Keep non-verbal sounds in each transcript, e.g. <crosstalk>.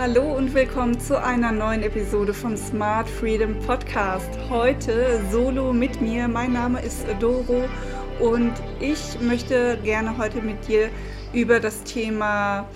Hallo und willkommen zu einer neuen Episode vom Smart Freedom Podcast. Heute solo mit mir. Mein Name ist Doro und ich möchte gerne heute mit dir über das Thema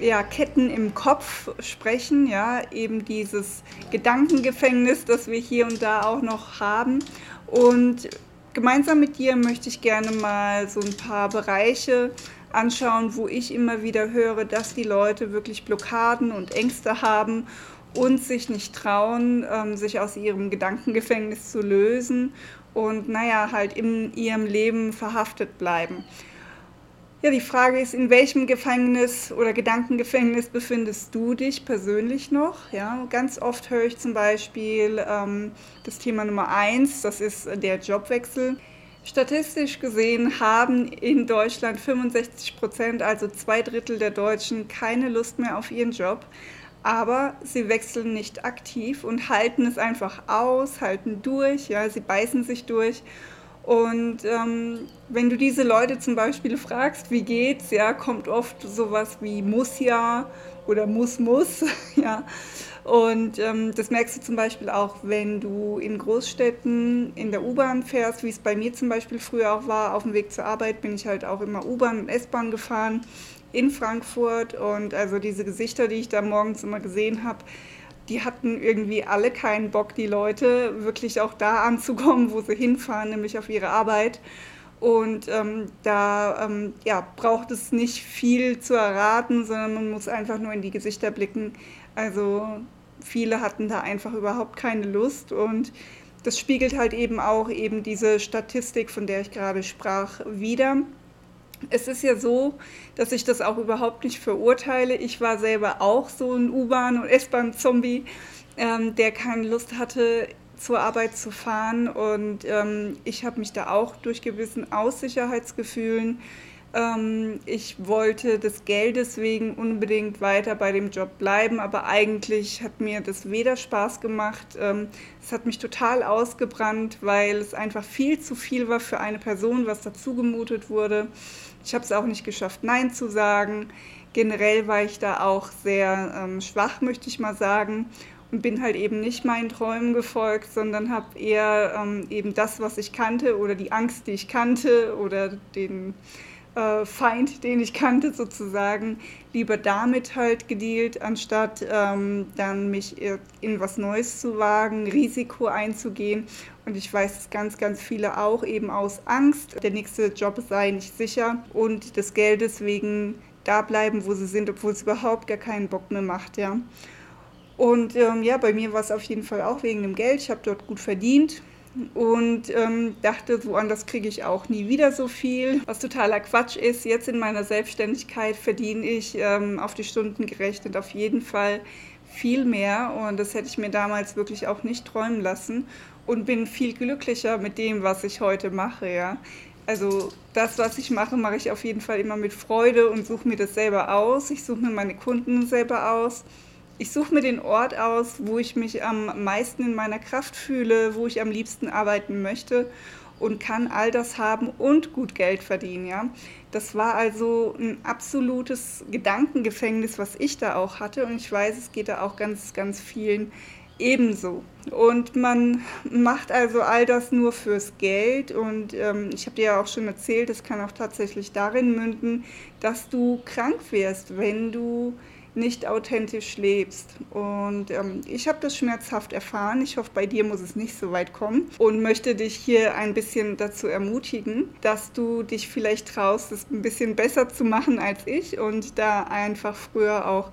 ja, Ketten im Kopf sprechen, ja, eben dieses Gedankengefängnis, das wir hier und da auch noch haben. Und gemeinsam mit dir möchte ich gerne mal so ein paar Bereiche anschauen, wo ich immer wieder höre, dass die Leute wirklich Blockaden und Ängste haben und sich nicht trauen, ähm, sich aus ihrem Gedankengefängnis zu lösen und naja, halt in ihrem Leben verhaftet bleiben. Ja, die Frage ist, in welchem Gefängnis oder Gedankengefängnis befindest du dich persönlich noch? Ja, ganz oft höre ich zum Beispiel ähm, das Thema Nummer eins, das ist der Jobwechsel. Statistisch gesehen haben in Deutschland 65 Prozent, also zwei Drittel der Deutschen, keine Lust mehr auf ihren Job. Aber sie wechseln nicht aktiv und halten es einfach aus, halten durch, ja, sie beißen sich durch. Und ähm, wenn du diese Leute zum Beispiel fragst, wie geht's, ja, kommt oft sowas wie muss ja oder muss muss, <laughs> ja. Und ähm, das merkst du zum Beispiel auch, wenn du in Großstädten in der U-Bahn fährst, wie es bei mir zum Beispiel früher auch war. Auf dem Weg zur Arbeit bin ich halt auch immer U-Bahn und S-Bahn gefahren in Frankfurt. Und also diese Gesichter, die ich da morgens immer gesehen habe, die hatten irgendwie alle keinen Bock, die Leute wirklich auch da anzukommen, wo sie hinfahren, nämlich auf ihre Arbeit. Und ähm, da ähm, ja, braucht es nicht viel zu erraten, sondern man muss einfach nur in die Gesichter blicken. Also viele hatten da einfach überhaupt keine Lust und das spiegelt halt eben auch eben diese Statistik, von der ich gerade sprach, wieder. Es ist ja so, dass ich das auch überhaupt nicht verurteile. Ich war selber auch so ein U-Bahn- und S-Bahn-Zombie, ähm, der keine Lust hatte, zur Arbeit zu fahren. Und ähm, ich habe mich da auch durch gewissen Aussicherheitsgefühlen ähm, ich wollte des Geldes wegen unbedingt weiter bei dem Job bleiben, aber eigentlich hat mir das weder Spaß gemacht, ähm, es hat mich total ausgebrannt, weil es einfach viel zu viel war für eine Person, was dazu gemutet wurde. Ich habe es auch nicht geschafft, Nein zu sagen. Generell war ich da auch sehr ähm, schwach, möchte ich mal sagen und bin halt eben nicht meinen Träumen gefolgt, sondern habe eher ähm, eben das, was ich kannte oder die Angst, die ich kannte oder den äh, Feind, den ich kannte sozusagen, lieber damit halt gedealt, anstatt ähm, dann mich in was Neues zu wagen, Risiko einzugehen. Und ich weiß, dass ganz, ganz viele auch eben aus Angst, der nächste Job sei nicht sicher und des Geldes wegen da bleiben, wo sie sind, obwohl es überhaupt gar keinen Bock mehr macht, ja. Und ähm, ja, bei mir war es auf jeden Fall auch wegen dem Geld. Ich habe dort gut verdient und ähm, dachte, woanders kriege ich auch nie wieder so viel. Was totaler Quatsch ist, jetzt in meiner Selbstständigkeit verdiene ich ähm, auf die Stunden gerechnet auf jeden Fall viel mehr und das hätte ich mir damals wirklich auch nicht träumen lassen und bin viel glücklicher mit dem, was ich heute mache, ja. Also das, was ich mache, mache ich auf jeden Fall immer mit Freude und suche mir das selber aus. Ich suche mir meine Kunden selber aus ich suche mir den Ort aus, wo ich mich am meisten in meiner Kraft fühle, wo ich am liebsten arbeiten möchte und kann all das haben und gut Geld verdienen. Ja? Das war also ein absolutes Gedankengefängnis, was ich da auch hatte und ich weiß, es geht da auch ganz, ganz vielen ebenso. Und man macht also all das nur fürs Geld und ähm, ich habe dir ja auch schon erzählt, es kann auch tatsächlich darin münden, dass du krank wirst, wenn du nicht authentisch lebst. Und ähm, ich habe das schmerzhaft erfahren. Ich hoffe, bei dir muss es nicht so weit kommen und möchte dich hier ein bisschen dazu ermutigen, dass du dich vielleicht traust, es ein bisschen besser zu machen als ich und da einfach früher auch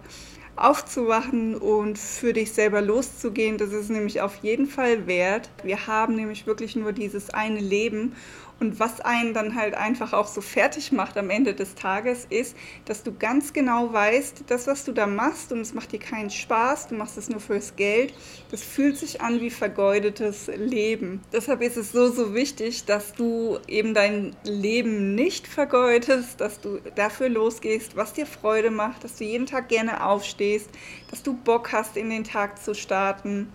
aufzuwachen und für dich selber loszugehen. Das ist nämlich auf jeden Fall wert. Wir haben nämlich wirklich nur dieses eine Leben Und was einen dann halt einfach auch so fertig macht am Ende des Tages, ist, dass du ganz genau weißt, das, was du da machst, und es macht dir keinen Spaß, du machst es nur fürs Geld, das fühlt sich an wie vergeudetes Leben. Deshalb ist es so, so wichtig, dass du eben dein Leben nicht vergeudest, dass du dafür losgehst, was dir Freude macht, dass du jeden Tag gerne aufstehst, dass du Bock hast, in den Tag zu starten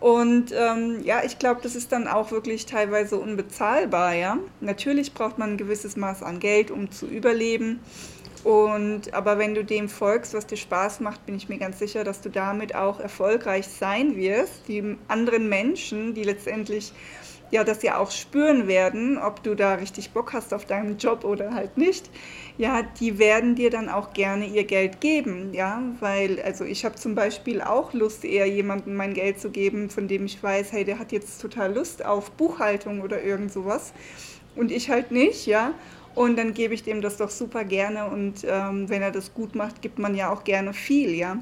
und ähm, ja, ich glaube, das ist dann auch wirklich teilweise unbezahlbar. Ja? Natürlich braucht man ein gewisses Maß an Geld, um zu überleben. Und, aber wenn du dem folgst, was dir Spaß macht, bin ich mir ganz sicher, dass du damit auch erfolgreich sein wirst. Die anderen Menschen, die letztendlich ja das ja auch spüren werden, ob du da richtig Bock hast auf deinen Job oder halt nicht, ja, die werden dir dann auch gerne ihr Geld geben, ja, weil, also ich habe zum Beispiel auch Lust, eher jemandem mein Geld zu geben, von dem ich weiß, hey, der hat jetzt total Lust auf Buchhaltung oder irgend sowas. Und ich halt nicht, ja, und dann gebe ich dem das doch super gerne und ähm, wenn er das gut macht, gibt man ja auch gerne viel, ja.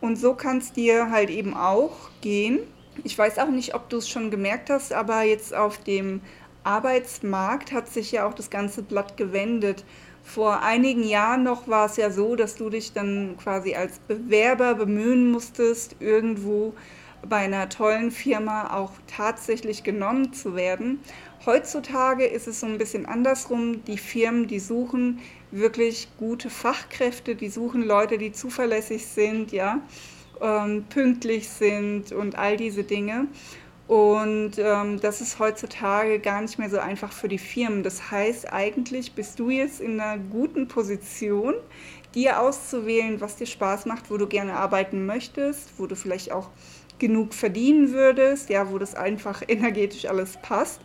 Und so kann es dir halt eben auch gehen, ich weiß auch nicht, ob du es schon gemerkt hast, aber jetzt auf dem Arbeitsmarkt hat sich ja auch das ganze Blatt gewendet. Vor einigen Jahren noch war es ja so, dass du dich dann quasi als Bewerber bemühen musstest, irgendwo bei einer tollen Firma auch tatsächlich genommen zu werden. Heutzutage ist es so ein bisschen andersrum. Die Firmen, die suchen wirklich gute Fachkräfte, die suchen Leute, die zuverlässig sind, ja ähm, pünktlich sind und all diese Dinge. Und ähm, das ist heutzutage gar nicht mehr so einfach für die Firmen. Das heißt, eigentlich bist du jetzt in einer guten Position, dir auszuwählen, was dir Spaß macht, wo du gerne arbeiten möchtest, wo du vielleicht auch genug verdienen würdest, ja, wo das einfach <laughs> energetisch alles passt.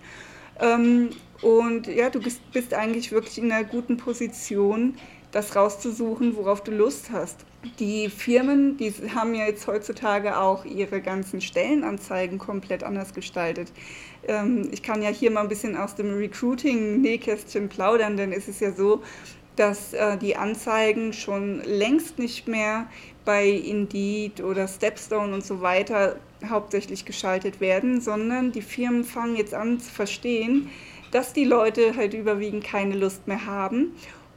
Ähm, und ja, du bist, bist eigentlich wirklich in einer guten Position, das rauszusuchen, worauf du Lust hast. Die Firmen, die haben ja jetzt heutzutage auch ihre ganzen Stellenanzeigen komplett anders gestaltet. Ähm, ich kann ja hier mal ein bisschen aus dem Recruiting-Nähkästchen plaudern, denn es ist ja so, dass äh, die Anzeigen schon längst nicht mehr bei Indeed oder Stepstone und so weiter hauptsächlich geschaltet werden, sondern die Firmen fangen jetzt an zu verstehen, dass die Leute halt überwiegend keine Lust mehr haben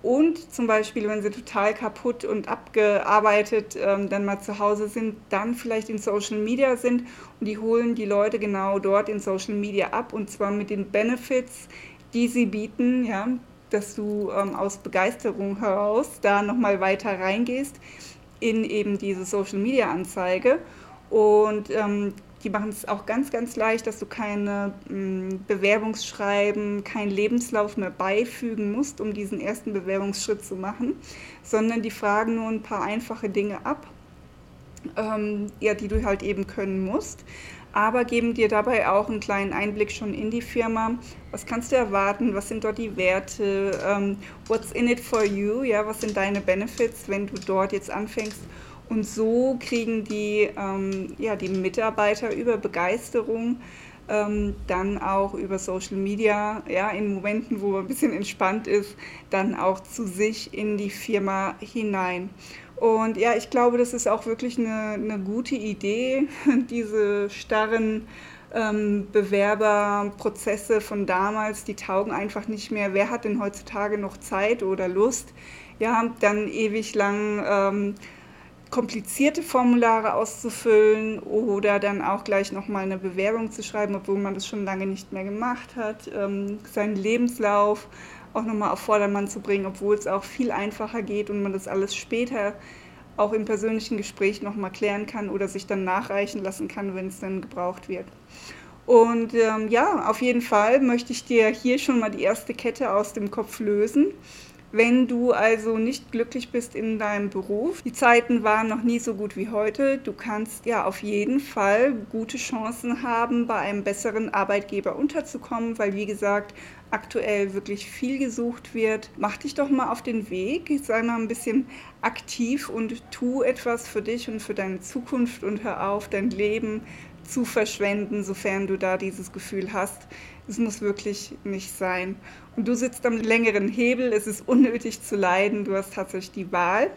und zum Beispiel, wenn sie total kaputt und abgearbeitet ähm, dann mal zu Hause sind, dann vielleicht in Social Media sind und die holen die Leute genau dort in Social Media ab und zwar mit den Benefits, die sie bieten, ja, dass du ähm, aus Begeisterung heraus da nochmal weiter reingehst in eben diese Social Media Anzeige. Und ähm, die machen es auch ganz, ganz leicht, dass du keine mh, Bewerbungsschreiben, keinen Lebenslauf mehr beifügen musst, um diesen ersten Bewerbungsschritt zu machen, sondern die fragen nur ein paar einfache Dinge ab, ähm, ja, die du halt eben können musst aber geben dir dabei auch einen kleinen Einblick schon in die Firma. Was kannst du erwarten? Was sind dort die Werte? Ähm, what's in it for you? Ja, was sind deine Benefits, wenn du dort jetzt anfängst? Und so kriegen die, ähm, ja, die Mitarbeiter über Begeisterung ähm, dann auch über Social Media, ja, in Momenten, wo man ein bisschen entspannt ist, dann auch zu sich in die Firma hinein. Und ja, ich glaube, das ist auch wirklich eine, eine gute Idee, <laughs> diese starren ähm, Bewerberprozesse von damals, die taugen einfach nicht mehr. Wer hat denn heutzutage noch Zeit oder Lust, ja, dann ewig lang ähm, komplizierte Formulare auszufüllen oder dann auch gleich nochmal eine Bewerbung zu schreiben, obwohl man das schon lange nicht mehr gemacht hat, ähm, seinen Lebenslauf auch nochmal auf Vordermann zu bringen, obwohl es auch viel einfacher geht und man das alles später auch im persönlichen Gespräch nochmal klären kann oder sich dann nachreichen lassen kann, wenn es dann gebraucht wird. Und ähm, ja, auf jeden Fall möchte ich dir hier schon mal die erste Kette aus dem Kopf lösen. Wenn du also nicht glücklich bist in deinem Beruf, die Zeiten waren noch nie so gut wie heute, du kannst ja auf jeden Fall gute Chancen haben, bei einem besseren Arbeitgeber unterzukommen, weil wie gesagt, aktuell wirklich viel gesucht wird. Mach dich doch mal auf den Weg, sei mal ein bisschen aktiv und tu etwas für dich und für deine Zukunft und hör auf, dein Leben zu verschwenden, sofern du da dieses Gefühl hast. Es muss wirklich nicht sein. Und du sitzt am längeren Hebel, es ist unnötig zu leiden, du hast tatsächlich die Wahl.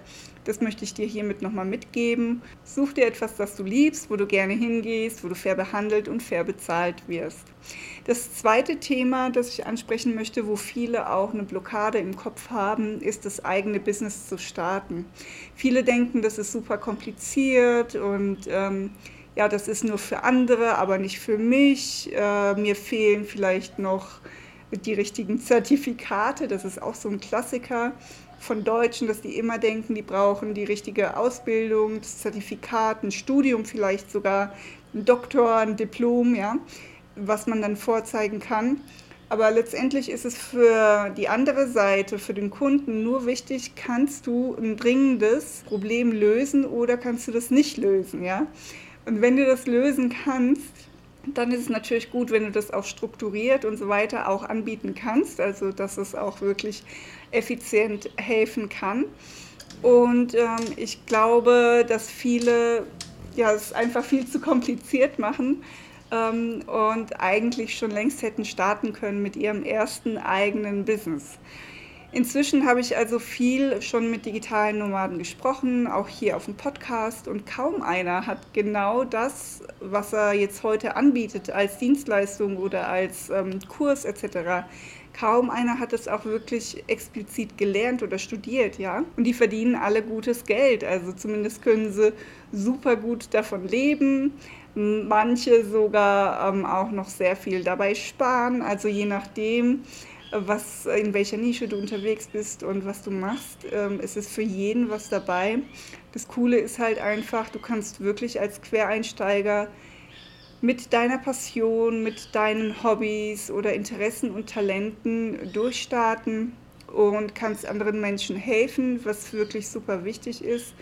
Das möchte ich dir hiermit nochmal mitgeben. Such dir etwas, das du liebst, wo du gerne hingehst, wo du fair behandelt und fair bezahlt wirst. Das zweite Thema, das ich ansprechen möchte, wo viele auch eine Blockade im Kopf haben, ist das eigene Business zu starten. Viele denken, das ist super kompliziert und ähm, ja, das ist nur für andere, aber nicht für mich. Äh, mir fehlen vielleicht noch die richtigen Zertifikate. Das ist auch so ein Klassiker von Deutschen, dass die immer denken, die brauchen die richtige Ausbildung, das Zertifikat, ein Studium vielleicht sogar, ein Doktor, ein Diplom, ja, was man dann vorzeigen kann. Aber letztendlich ist es für die andere Seite, für den Kunden nur wichtig, kannst du ein dringendes Problem lösen oder kannst du das nicht lösen, ja? Und wenn du das lösen kannst, dann ist es natürlich gut, wenn du das auch strukturiert und so weiter auch anbieten kannst, also dass es auch wirklich effizient helfen kann. Und ähm, ich glaube, dass viele ja, es einfach viel zu kompliziert machen ähm, und eigentlich schon längst hätten starten können mit ihrem ersten eigenen Business. Inzwischen habe ich also viel schon mit digitalen Nomaden gesprochen, auch hier auf dem Podcast und kaum einer hat genau das, was er jetzt heute anbietet als Dienstleistung oder als ähm, Kurs etc. Kaum einer hat es auch wirklich explizit gelernt oder studiert, ja. Und die verdienen alle gutes Geld, also zumindest können sie super gut davon leben. Manche sogar ähm, auch noch sehr viel dabei sparen, also je nachdem was, in welcher Nische du unterwegs bist und was du machst. Ähm, es ist für jeden was dabei. Das Coole ist halt einfach, du kannst wirklich als Quereinsteiger mit deiner Passion, mit deinen Hobbys oder Interessen und Talenten durchstarten und kannst anderen Menschen helfen, was wirklich super wichtig ist.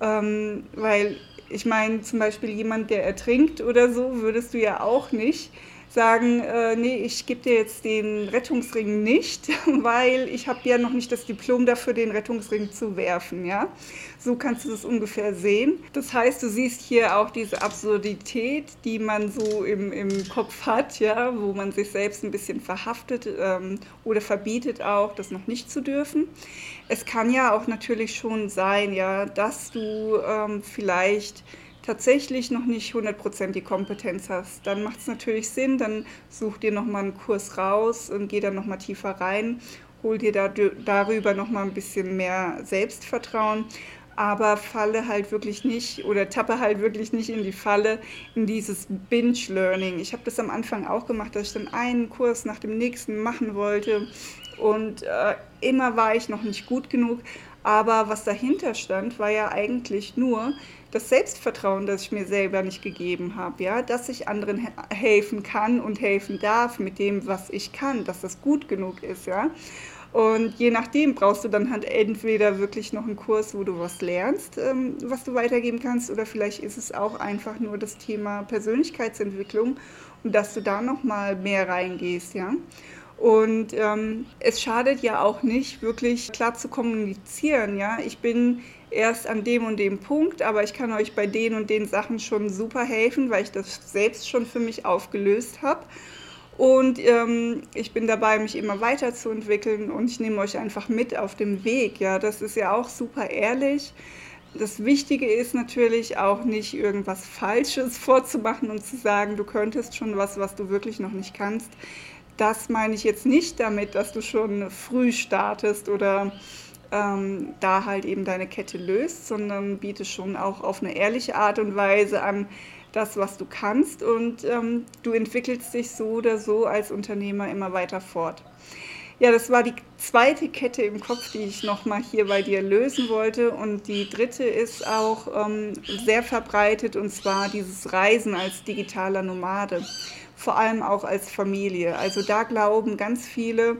Ähm, weil ich meine, zum Beispiel jemand, der ertrinkt oder so, würdest du ja auch nicht sagen, äh, nee, ich gebe dir jetzt den Rettungsring nicht, <laughs> weil ich habe ja noch nicht das Diplom dafür, den Rettungsring zu werfen. Ja? So kannst du das ungefähr sehen. Das heißt, du siehst hier auch diese Absurdität, die man so im, im Kopf hat, ja? wo man sich selbst ein bisschen verhaftet ähm, oder verbietet auch, das noch nicht zu dürfen. Es kann ja auch natürlich schon sein, ja, dass du ähm, vielleicht tatsächlich noch nicht 100% die Kompetenz hast, dann macht es natürlich Sinn, dann such dir nochmal einen Kurs raus und geh dann nochmal tiefer rein, hol dir da, darüber nochmal ein bisschen mehr Selbstvertrauen, aber falle halt wirklich nicht oder tappe halt wirklich nicht in die Falle, in dieses Binge-Learning. Ich habe das am Anfang auch gemacht, dass ich dann einen Kurs nach dem nächsten machen wollte und äh, immer war ich noch nicht gut genug. Aber was dahinter stand, war ja eigentlich nur, das Selbstvertrauen, das ich mir selber nicht gegeben habe, ja, dass ich anderen helfen kann und helfen darf mit dem, was ich kann, dass das gut genug ist, ja. Und je nachdem brauchst du dann halt entweder wirklich noch einen Kurs, wo du was lernst, ähm, was du weitergeben kannst, oder vielleicht ist es auch einfach nur das Thema Persönlichkeitsentwicklung und dass du da noch mal mehr reingehst, ja. Und ähm, es schadet ja auch nicht, wirklich klar zu kommunizieren. Ja, ich bin erst an dem und dem Punkt, aber ich kann euch bei den und den Sachen schon super helfen, weil ich das selbst schon für mich aufgelöst habe. Und ähm, ich bin dabei, mich immer weiterzuentwickeln und ich nehme euch einfach mit auf dem Weg. Ja, das ist ja auch super ehrlich. Das Wichtige ist natürlich auch nicht irgendwas Falsches <laughs> vorzumachen und zu sagen, du könntest schon was, was du wirklich noch nicht kannst das meine ich jetzt nicht damit, dass du schon früh startest oder ähm, da halt eben deine Kette löst, sondern bietest schon auch auf eine ehrliche Art und Weise an das, was du kannst und ähm, du entwickelst dich so oder so als Unternehmer immer weiter fort. Ja, das war die zweite Kette im Kopf, die ich nochmal hier bei dir lösen wollte. Und die dritte ist auch ähm, sehr verbreitet, und zwar dieses Reisen als digitaler Nomade vor allem auch als Familie. Also da glauben ganz viele,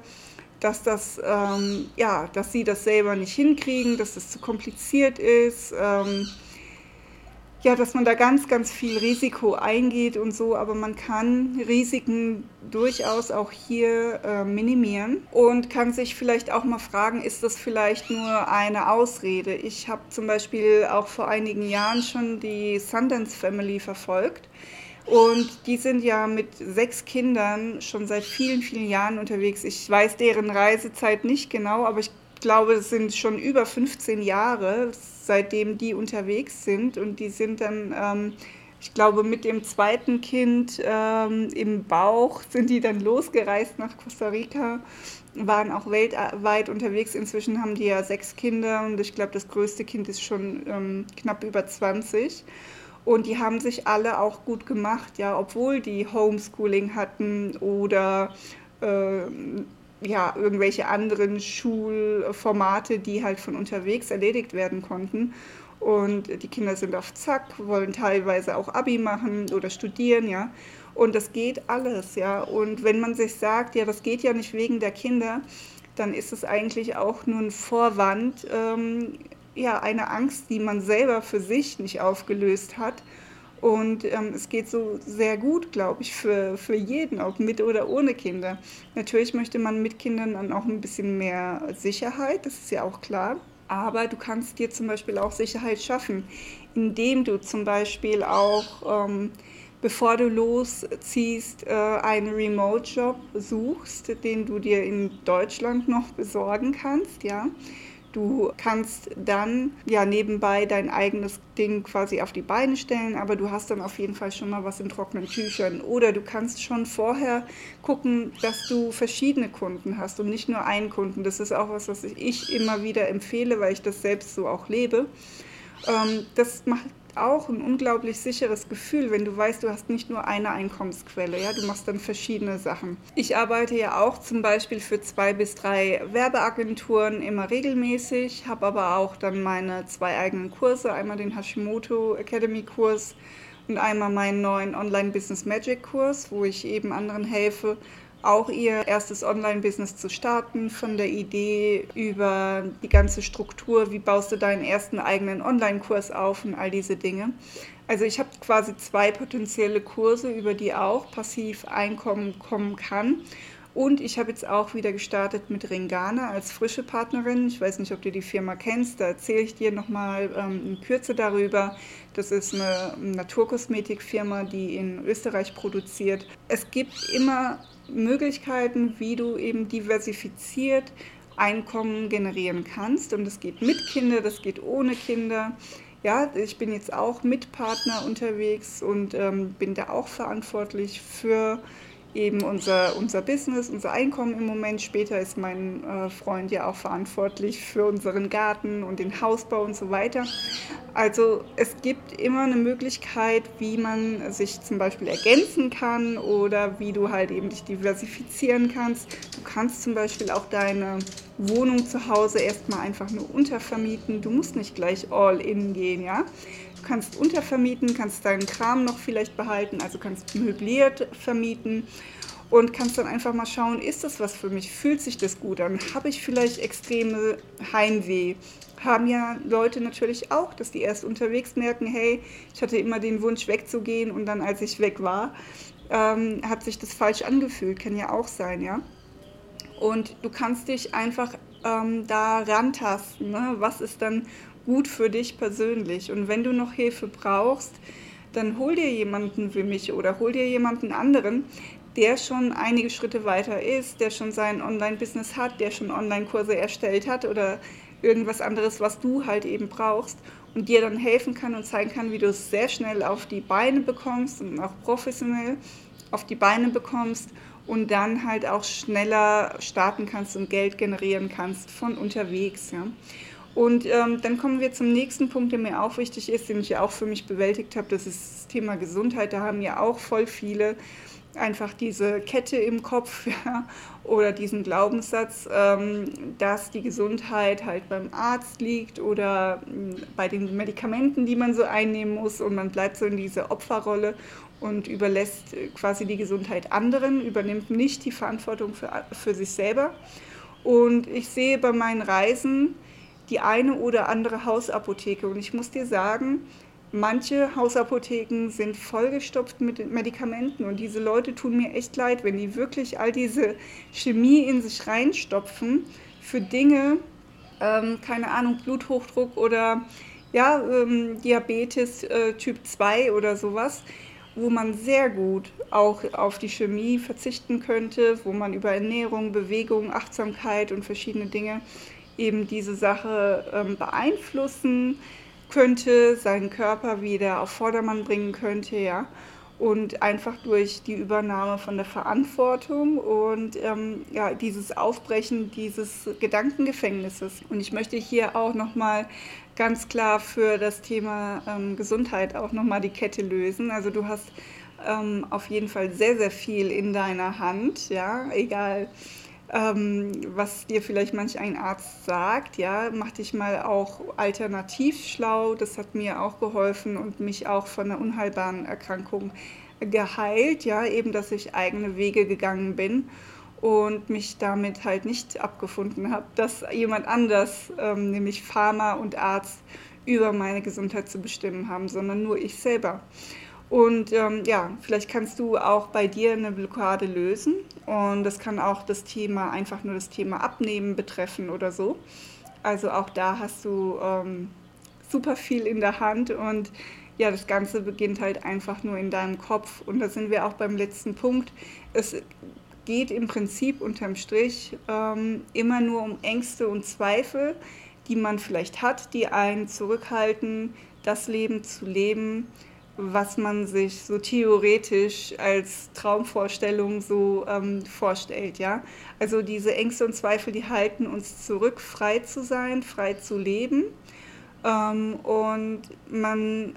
dass das, ähm, ja, dass sie das selber nicht hinkriegen, dass das zu kompliziert ist, ähm, ja, dass man da ganz, ganz viel Risiko eingeht und so, aber man kann Risiken durchaus auch hier äh, minimieren und kann sich vielleicht auch mal fragen, ist das vielleicht nur eine Ausrede? Ich habe zum Beispiel auch vor einigen Jahren schon die Sundance Family verfolgt und die sind ja mit sechs Kindern schon seit vielen, vielen Jahren unterwegs. Ich weiß deren Reisezeit nicht genau, aber ich glaube, es sind schon über 15 Jahre. seitdem die unterwegs sind. Und die sind dann, ähm, ich glaube, mit dem zweiten Kind ähm, im Bauch sind die dann losgereist nach Costa Rica, waren auch weltweit unterwegs. Inzwischen haben die ja sechs Kinder und ich glaube, das größte Kind ist schon ähm, knapp über 20. Und die haben sich alle auch gut gemacht, ja, obwohl die Homeschooling hatten oder äh, ja, irgendwelche anderen Schulformate, die halt von unterwegs erledigt werden konnten. Und die Kinder sind auf Zack, wollen teilweise auch Abi machen oder studieren, ja. Und das geht alles, ja. Und wenn man sich sagt, ja, das geht ja nicht wegen der Kinder, dann ist es eigentlich auch nur ein Vorwand, ähm, ja, eine Angst, die man selber für sich nicht aufgelöst hat und ähm, es geht so sehr gut, glaube ich, für, für jeden, ob mit oder ohne Kinder. Natürlich möchte man mit Kindern dann auch ein bisschen mehr Sicherheit, das ist ja auch klar. Aber du kannst dir zum Beispiel auch Sicherheit schaffen, indem du zum Beispiel auch, ähm, bevor du losziehst, äh, einen Remote-Job suchst, den du dir in Deutschland noch besorgen kannst, ja Du kannst dann ja nebenbei dein eigenes Ding quasi auf die Beine stellen, aber du hast dann auf jeden Fall schon mal was in trockenen Tüchern. Oder du kannst schon vorher gucken, dass du verschiedene Kunden hast und nicht nur einen Kunden. Das ist auch was, was ich immer wieder empfehle, weil ich das selbst so auch lebe. Ähm, das macht auch ein unglaublich sicheres Gefühl, wenn du weißt, du hast nicht nur eine Einkommensquelle. Ja? Du machst dann verschiedene Sachen. Ich arbeite ja auch zum Beispiel für zwei bis drei Werbeagenturen immer regelmäßig, habe aber auch dann meine zwei eigenen Kurse, einmal den Hashimoto Academy Kurs und einmal meinen neuen Online Business Magic Kurs, wo ich eben anderen helfe, auch ihr erstes Online-Business zu starten, von der Idee über die ganze Struktur, wie baust du deinen ersten eigenen Online-Kurs auf und all diese Dinge. Also ich habe quasi zwei potenzielle Kurse, über die auch passiv Einkommen kommen kann. Und ich habe jetzt auch wieder gestartet mit Ringana als frische Partnerin. Ich weiß nicht, ob du die Firma kennst, da erzähle ich dir nochmal ähm, in Kürze darüber. Das ist eine Naturkosmetikfirma, die in Österreich produziert. Es gibt immer Möglichkeiten, wie du eben diversifiziert Einkommen generieren kannst. Und das geht mit Kindern, das geht ohne Kinder. Ja, ich bin jetzt auch mit Partner unterwegs und ähm, bin da auch verantwortlich für eben unser, unser Business, unser Einkommen im Moment. Später ist mein äh, Freund ja auch verantwortlich für unseren Garten und den Hausbau und so weiter. Also es gibt immer eine Möglichkeit, wie man sich zum Beispiel ergänzen kann oder wie du halt eben dich diversifizieren kannst. Du kannst zum Beispiel auch deine Wohnung zu Hause erstmal einfach nur untervermieten. Du musst nicht gleich all in gehen, ja. Du kannst untervermieten, kannst deinen Kram noch vielleicht behalten, also kannst möbliert vermieten und kannst dann einfach mal schauen, ist das was für mich? Fühlt sich das gut an? Habe ich vielleicht extreme Heimweh? Haben ja Leute natürlich auch, dass die erst unterwegs merken, hey, ich hatte immer den Wunsch wegzugehen und dann, als ich weg war, ähm, hat sich das falsch angefühlt. Kann ja auch sein, ja. Und du kannst dich einfach ähm, da rantasten. Ne? Was ist dann gut für dich persönlich. Und wenn du noch Hilfe brauchst, dann hol dir jemanden wie mich oder hol dir jemanden anderen, der schon einige Schritte weiter ist, der schon sein Online-Business hat, der schon Online-Kurse erstellt hat oder irgendwas anderes, was du halt eben brauchst und dir dann helfen kann und zeigen kann, wie du es sehr schnell auf die Beine bekommst und auch professionell auf die Beine bekommst und dann halt auch schneller starten kannst und Geld generieren kannst von unterwegs. Ja. Und ähm, dann kommen wir zum nächsten Punkt, der mir auch wichtig ist, den ich ja auch für mich bewältigt habe. Das ist das Thema Gesundheit. Da haben ja auch voll viele einfach diese Kette im Kopf <laughs> ja, oder diesen Glaubenssatz, ähm, dass die Gesundheit halt beim Arzt liegt oder äh, bei den Medikamenten, die man so einnehmen muss und man bleibt so in dieser Opferrolle und überlässt äh, quasi die Gesundheit anderen, übernimmt nicht die Verantwortung für, für sich selber. Und ich sehe bei meinen Reisen, die eine oder andere Hausapotheke. Und ich muss dir sagen, manche Hausapotheken sind vollgestopft mit Medikamenten und diese Leute tun mir echt leid, wenn die wirklich all diese Chemie in sich reinstopfen für Dinge, ähm, keine Ahnung, Bluthochdruck oder ja, ähm, Diabetes äh, Typ 2 oder sowas, wo man sehr gut auch auf die Chemie verzichten könnte, wo man über Ernährung, Bewegung, Achtsamkeit und verschiedene Dinge eben diese Sache ähm, beeinflussen könnte, seinen Körper wieder auf Vordermann bringen könnte, ja. Und einfach durch die Übernahme von der Verantwortung und ähm, ja, dieses Aufbrechen dieses Gedankengefängnisses. Und ich möchte hier auch nochmal ganz klar für das Thema ähm, Gesundheit auch nochmal die Kette lösen. Also du hast ähm, auf jeden Fall sehr, sehr viel in deiner Hand, ja, egal ähm, was dir vielleicht manch ein Arzt sagt, ja, mach dich mal auch alternativ schlau. Das hat mir auch geholfen und mich auch von einer unheilbaren Erkrankung geheilt, ja, eben, dass ich eigene Wege gegangen bin und mich damit halt nicht abgefunden habe, dass jemand anders, ähm, nämlich Pharma und Arzt, über meine Gesundheit zu bestimmen haben, sondern nur ich selber. Und ähm, ja, vielleicht kannst du auch bei dir eine Blockade lösen. Und das kann auch das Thema, einfach nur das Thema Abnehmen betreffen oder so. Also auch da hast du ähm, super viel in der Hand und ja, das Ganze beginnt halt einfach nur in deinem Kopf. Und da sind wir auch beim letzten Punkt. Es geht im Prinzip unterm Strich ähm, immer nur um Ängste und Zweifel, die man vielleicht hat, die einen zurückhalten, das Leben zu leben, was man sich so theoretisch als Traumvorstellung so ähm, vorstellt, ja. Also diese Ängste und Zweifel, die halten uns zurück, frei zu sein, frei zu leben. Ähm, und man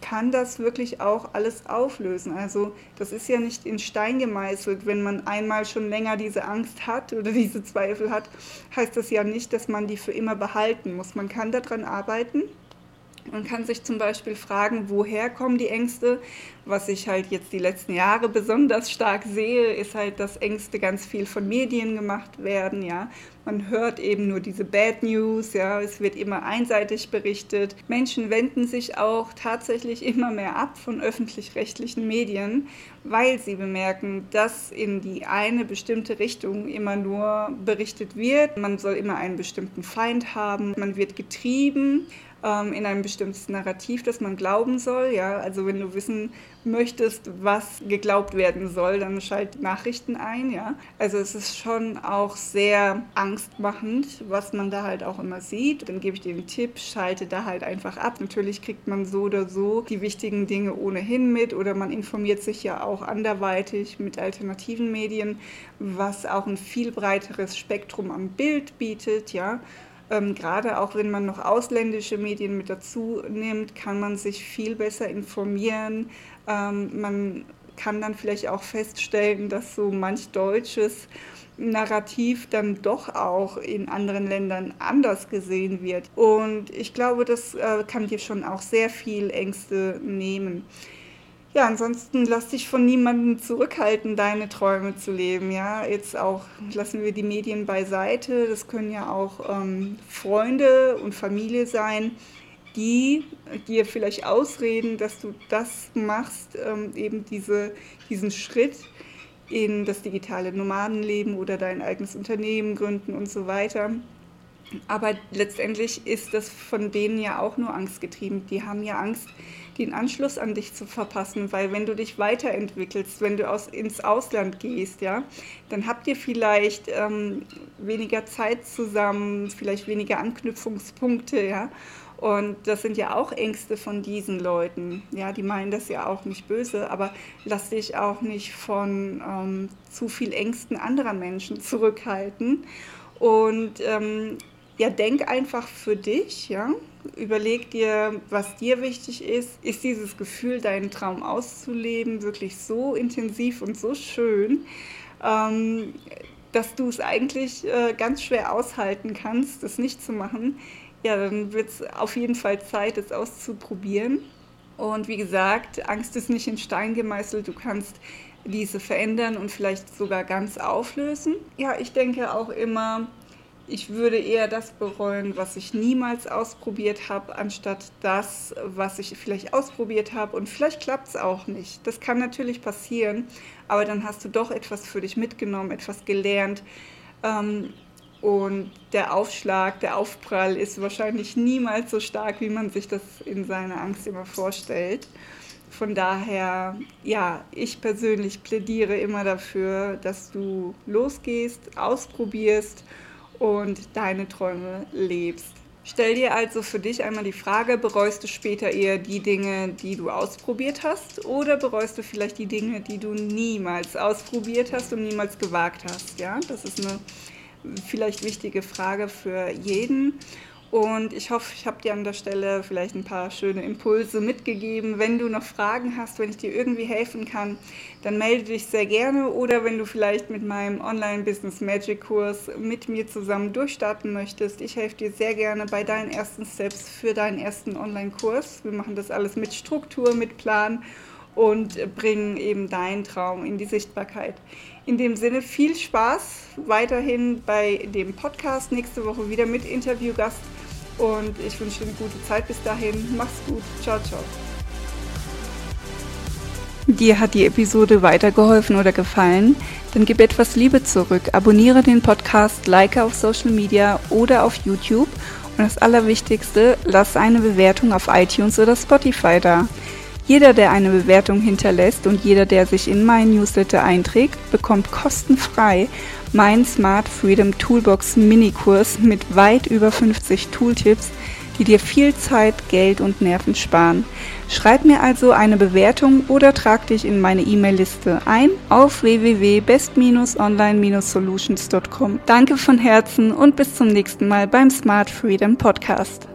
kann das wirklich auch alles auflösen. Also das ist ja nicht in Stein gemeißelt. Wenn man einmal schon länger diese Angst hat oder <laughs> diese Zweifel hat, heißt das ja nicht, dass man die für immer behalten muss. Man kann daran arbeiten man kann sich zum Beispiel fragen, woher kommen die Ängste? Was ich halt jetzt die letzten Jahre besonders stark sehe, ist halt, dass Ängste ganz viel von Medien gemacht werden. Ja, man hört eben nur diese Bad News. Ja, es wird immer einseitig berichtet. Menschen wenden sich auch tatsächlich immer mehr ab von öffentlich-rechtlichen Medien, weil sie bemerken, dass in die eine bestimmte Richtung immer nur berichtet wird. Man soll immer einen bestimmten Feind haben. Man wird getrieben ähm, in ein bestimmtes Narrativ, das man glauben soll. Ja? Also wenn du wissen möchtest, was geglaubt werden soll, dann schalt Nachrichten ein. Ja? Also es ist schon auch sehr angstmachend, was man da halt auch immer sieht. Dann gebe ich dir den Tipp, schalte da halt einfach ab. Natürlich kriegt man so oder so die wichtigen Dinge ohnehin mit oder man informiert sich ja auch anderweitig mit alternativen Medien, was auch ein viel breiteres Spektrum am Bild bietet. Ja? Ähm, gerade auch wenn man noch ausländische Medien mit dazu nimmt, kann man sich viel besser informieren. Ähm, man kann dann vielleicht auch feststellen, dass so manch deutsches Narrativ dann doch auch in anderen Ländern anders gesehen wird. Und ich glaube, das äh, kann dir schon auch sehr viel Ängste nehmen. Ja, ansonsten lass dich von niemandem zurückhalten, deine Träume zu leben. Ja, jetzt auch lassen wir die Medien beiseite. Das können ja auch ähm, Freunde und Familie sein, die dir vielleicht ausreden, dass du das machst, ähm, eben diese, diesen Schritt in das digitale Nomadenleben oder dein eigenes Unternehmen gründen und so weiter. Aber letztendlich ist das von denen ja auch nur angstgetrieben. Die haben ja Angst, den Anschluss an dich zu verpassen, weil wenn du dich weiterentwickelst, wenn du aus, ins Ausland gehst, ja, dann habt ihr vielleicht ähm, weniger Zeit zusammen, vielleicht weniger Anknüpfungspunkte, ja. Und das sind ja auch Ängste von diesen Leuten. Ja, die meinen das ja auch nicht böse, aber lass dich auch nicht von ähm, zu viel Ängsten anderer Menschen zurückhalten. Und ähm, ja, denk einfach für dich, ja. Überleg dir, was dir wichtig ist. Ist dieses Gefühl, deinen Traum auszuleben, wirklich so intensiv und so schön, ähm, dass du es eigentlich äh, ganz schwer aushalten kannst, das nicht zu machen? Ja, dann wird es auf jeden Fall Zeit, es auszuprobieren. Und wie gesagt, Angst ist nicht in Stein gemeißelt. Du kannst diese verändern und vielleicht sogar ganz auflösen. Ja, ich denke auch immer, ich würde eher das bereuen, was ich niemals ausprobiert habe, anstatt das, was ich vielleicht ausprobiert habe. Und vielleicht klappt es auch nicht. Das kann natürlich passieren, aber dann hast du doch etwas für dich mitgenommen, etwas gelernt. Ähm, und der Aufschlag, der Aufprall ist wahrscheinlich niemals so stark, wie man sich das in seiner Angst immer vorstellt. Von daher, ja, ich persönlich plädiere immer dafür, dass du losgehst, ausprobierst und deine Träume lebst. Stell dir also für dich einmal die Frage, bereust du später eher die Dinge, die du ausprobiert hast oder bereust du vielleicht die Dinge, die du niemals ausprobiert hast und niemals gewagt hast? Ja, das ist eine vielleicht wichtige Frage für jeden. Und ich hoffe, ich habe dir an der Stelle vielleicht ein paar schöne Impulse mitgegeben. Wenn du noch Fragen hast, wenn ich dir irgendwie helfen kann, dann melde dich sehr gerne. Oder wenn du vielleicht mit meinem Online-Business Magic Kurs mit mir zusammen durchstarten möchtest, ich helfe dir sehr gerne bei deinen ersten Steps für deinen ersten Online-Kurs. Wir machen das alles mit Struktur, mit Plan und bringen eben deinen Traum in die Sichtbarkeit. In dem Sinne viel Spaß weiterhin bei dem Podcast. Nächste Woche wieder mit Interviewgast und ich wünsche dir eine gute Zeit bis dahin. Mach's gut. Ciao, ciao. Dir hat die Episode weitergeholfen oder gefallen? Dann gib etwas Liebe zurück. Abonniere den Podcast, like auf Social Media oder auf YouTube. Und das Allerwichtigste, lass eine Bewertung auf iTunes oder Spotify da. Jeder, der eine Bewertung hinterlässt und jeder, der sich in meinen Newsletter einträgt, bekommt kostenfrei mein Smart Freedom Toolbox Minikurs mit weit über 50 Tooltips, die dir viel Zeit, Geld und Nerven sparen. Schreib mir also eine Bewertung oder trag dich in meine E-Mail-Liste ein auf www.best-online-solutions.com. Danke von Herzen und bis zum nächsten Mal beim Smart Freedom Podcast.